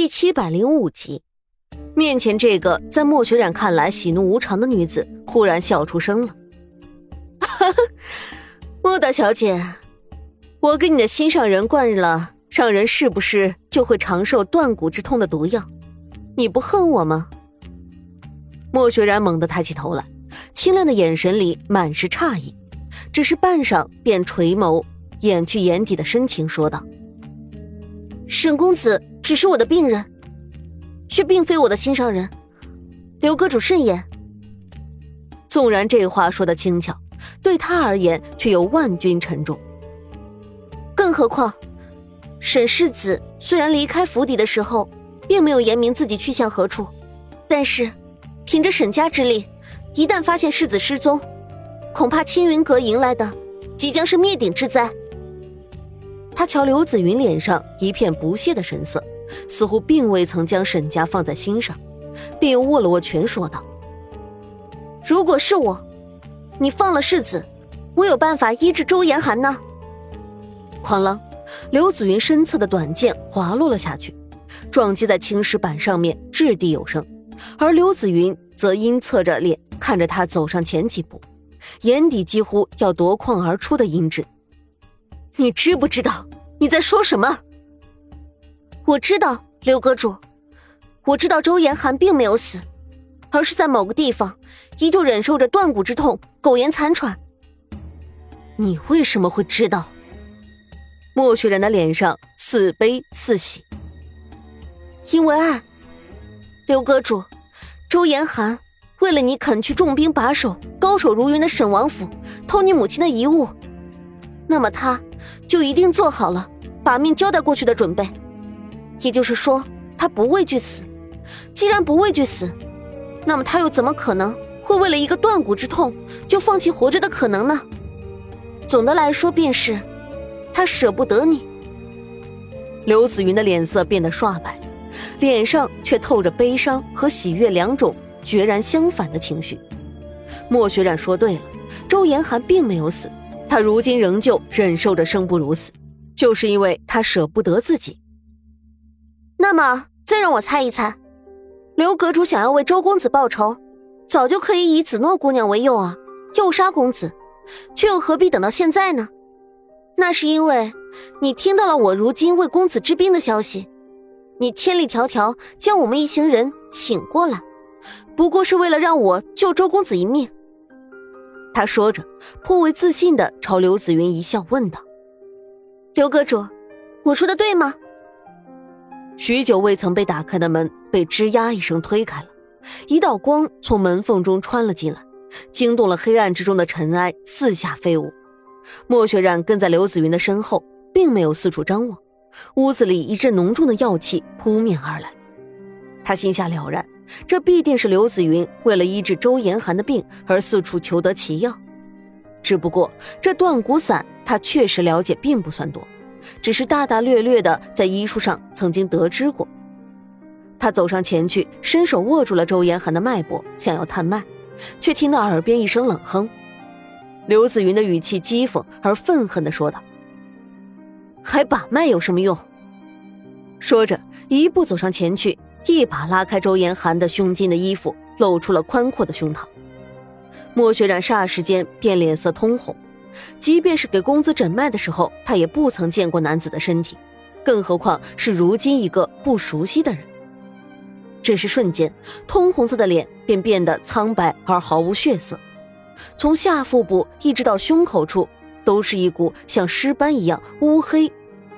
第七百零五集，面前这个在莫雪染看来喜怒无常的女子忽然笑出声了：“哈 哈莫大小姐，我给你的心上人灌了让人是不是就会长寿断骨之痛的毒药？你不恨我吗？”莫雪然猛地抬起头来，清亮的眼神里满是诧异，只是半晌便垂眸，掩去眼底的深情，说道：“沈公子。”只是我的病人，却并非我的心上人。刘阁主慎言。纵然这话说的轻巧，对他而言却有万钧沉重。更何况，沈世子虽然离开府邸的时候，并没有言明自己去向何处，但是，凭着沈家之力，一旦发现世子失踪，恐怕青云阁迎来的，即将是灭顶之灾。他瞧刘子云脸上一片不屑的神色。似乎并未曾将沈家放在心上，便又握了握拳，说道：“如果是我，你放了世子，我有办法医治周延寒呢。”哐啷，刘子云身侧的短剑滑落了下去，撞击在青石板上面，掷地有声。而刘子云则阴侧着脸看着他走上前几步，眼底几乎要夺眶而出的阴鸷：“你知不知道你在说什么？”我知道刘阁主，我知道周延寒并没有死，而是在某个地方依旧忍受着断骨之痛，苟延残喘。你为什么会知道？莫雪然的脸上似悲似喜，因为爱。刘阁主，周延寒为了你肯去重兵把守、高手如云的沈王府，偷你母亲的遗物，那么他就一定做好了把命交代过去的准备。也就是说，他不畏惧死。既然不畏惧死，那么他又怎么可能会为了一个断骨之痛就放弃活着的可能呢？总的来说，便是他舍不得你。刘子云的脸色变得刷白，脸上却透着悲伤和喜悦两种决然相反的情绪。莫雪染说对了，周延寒并没有死，他如今仍旧忍受着生不如死，就是因为他舍不得自己。那么，再让我猜一猜，刘阁主想要为周公子报仇，早就可以以子诺姑娘为诱饵，诱杀公子，却又何必等到现在呢？那是因为你听到了我如今为公子治病的消息，你千里迢迢将我们一行人请过来，不过是为了让我救周公子一命。他说着，颇为自信的朝刘子云一笑，问道：“刘阁主，我说的对吗？”许久未曾被打开的门被吱呀一声推开了，一道光从门缝中穿了进来，惊动了黑暗之中的尘埃，四下飞舞。莫雪染跟在刘子云的身后，并没有四处张望。屋子里一阵浓重的药气扑面而来，他心下了然，这必定是刘子云为了医治周延寒的病而四处求得奇药。只不过这断骨散，他确实了解并不算多。只是大大略略的在医书上曾经得知过。他走上前去，伸手握住了周延寒的脉搏，想要探脉，却听到耳边一声冷哼。刘子云的语气讥讽而愤恨的说道：“还把脉有什么用？”说着，一步走上前去，一把拉开周延寒的胸襟的衣服，露出了宽阔的胸膛。莫雪染霎时间便脸色通红。即便是给公子诊脉的时候，他也不曾见过男子的身体，更何况是如今一个不熟悉的人。只是瞬间，通红色的脸便变得苍白而毫无血色，从下腹部一直到胸口处，都是一股像尸斑一样乌黑、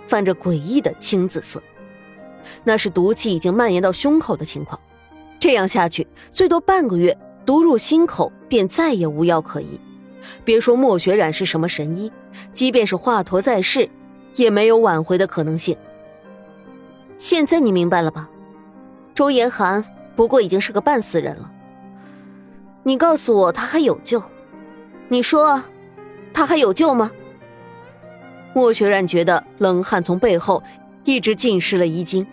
泛着诡异的青紫色。那是毒气已经蔓延到胸口的情况。这样下去，最多半个月，毒入心口便再也无药可医。别说莫雪染是什么神医，即便是华佗在世，也没有挽回的可能性。现在你明白了吧？周延寒不过已经是个半死人了。你告诉我他还有救？你说，他还有救吗？莫雪染觉得冷汗从背后一直浸湿了衣襟，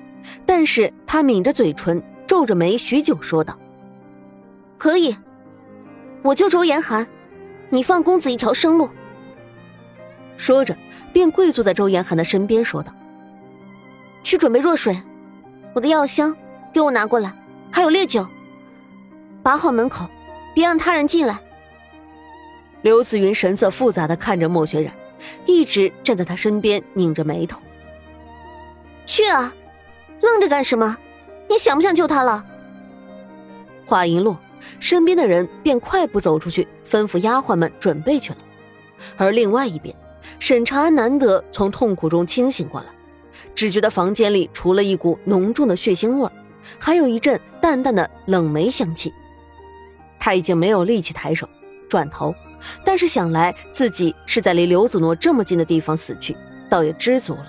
但是他抿着嘴唇，皱着眉，许久说道：“可以，我救周延寒。”你放公子一条生路。说着，便跪坐在周延寒的身边，说道：“去准备热水，我我的药箱，给我拿过来，还有烈酒，把好门口，别让他人进来。刘子云神色复杂的看着莫雪染，一直站在他身边，拧着眉头。去啊，愣着干什么？你想不想救他了？话音落，身边的人便快步走出去，吩咐丫鬟们准备去了。而另外一边，沈长安难得从痛苦中清醒过来，只觉得房间里除了一股浓重的血腥味还有一阵淡淡的冷梅香气。他已经没有力气抬手转头，但是想来自己是在离刘子诺这么近的地方死去，倒也知足了。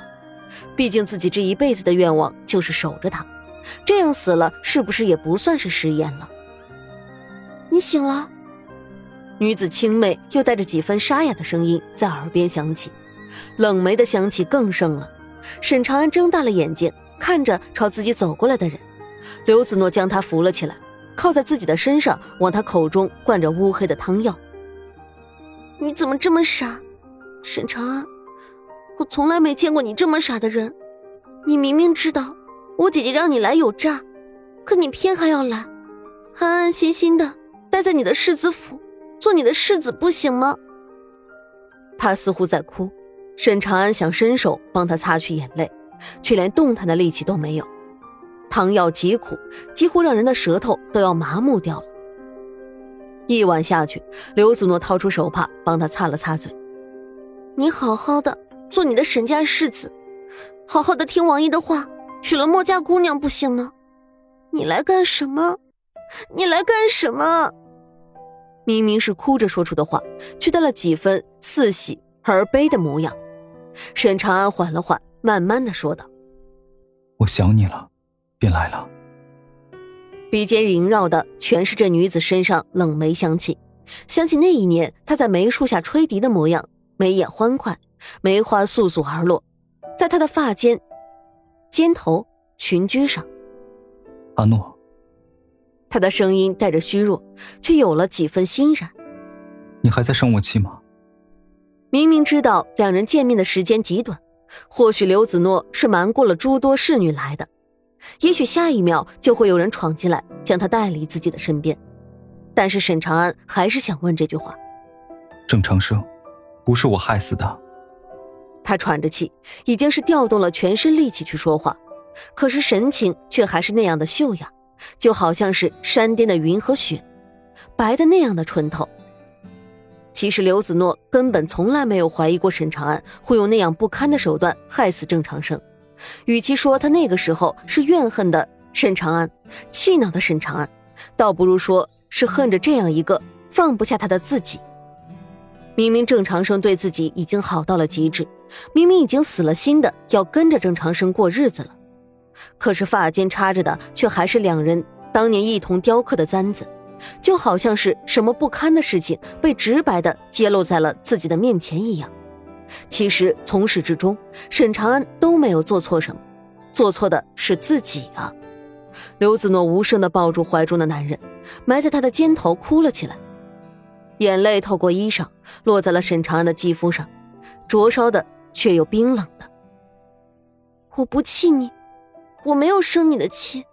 毕竟自己这一辈子的愿望就是守着他，这样死了是不是也不算是食言了？你醒了。女子清媚又带着几分沙哑的声音在耳边响起，冷梅的香气更盛了。沈长安睁大了眼睛，看着朝自己走过来的人。刘子诺将他扶了起来，靠在自己的身上，往他口中灌着乌黑的汤药。你怎么这么傻，沈长安？我从来没见过你这么傻的人。你明明知道我姐姐让你来有诈，可你偏还要来，安安心心的待在你的世子府。做你的世子不行吗？他似乎在哭，沈长安想伸手帮他擦去眼泪，却连动弹的力气都没有。汤药极苦，几乎让人的舌头都要麻木掉了。一碗下去，刘子诺掏出手帕帮他擦了擦嘴。你好好的做你的沈家世子，好好的听王爷的话，娶了莫家姑娘不行吗？你来干什么？你来干什么？明明是哭着说出的话，却带了几分似喜而悲的模样。沈长安缓了缓，慢慢的说道：“我想你了，便来了。”鼻尖萦绕的全是这女子身上冷梅香气，想起那一年她在梅树下吹笛的模样，眉眼欢快，梅花簌簌而落，在她的发间、肩头、裙裾上。阿诺。他的声音带着虚弱，却有了几分欣然。你还在生我气吗？明明知道两人见面的时间极短，或许刘子诺是瞒过了诸多侍女来的，也许下一秒就会有人闯进来将他带离自己的身边。但是沈长安还是想问这句话：郑长生，不是我害死的。他喘着气，已经是调动了全身力气去说话，可是神情却还是那样的秀雅。就好像是山巅的云和雪，白的那样的纯透。其实刘子诺根本从来没有怀疑过沈长安会用那样不堪的手段害死郑长生。与其说他那个时候是怨恨的沈长安，气恼的沈长安，倒不如说是恨着这样一个放不下他的自己。明明郑长生对自己已经好到了极致，明明已经死了心的要跟着郑长生过日子了。可是发间插着的却还是两人当年一同雕刻的簪子，就好像是什么不堪的事情被直白的揭露在了自己的面前一样。其实从始至终，沈长安都没有做错什么，做错的是自己啊！刘子诺无声的抱住怀中的男人，埋在他的肩头哭了起来，眼泪透过衣裳落在了沈长安的肌肤上，灼烧的却又冰冷的。我不气你。我没有生你的气。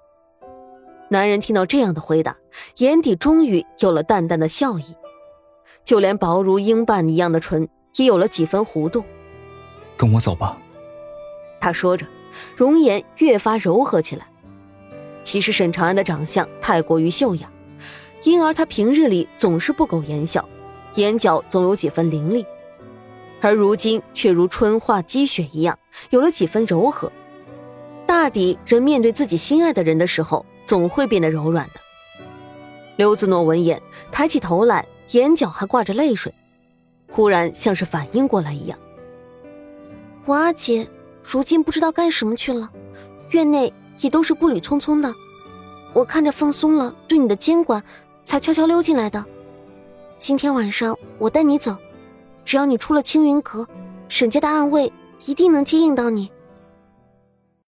男人听到这样的回答，眼底终于有了淡淡的笑意，就连薄如鹰瓣一样的唇也有了几分弧度。跟我走吧。他说着，容颜越发柔和起来。其实沈长安的长相太过于秀雅，因而他平日里总是不苟言笑，眼角总有几分凌厉，而如今却如春化积雪一样，有了几分柔和。大抵人面对自己心爱的人的时候，总会变得柔软的。刘子诺闻言，抬起头来，眼角还挂着泪水，忽然像是反应过来一样。我阿姐如今不知道干什么去了，院内也都是步履匆匆的，我看着放松了对你的监管，才悄悄溜进来的。今天晚上我带你走，只要你出了青云阁，沈家的暗卫一定能接应到你。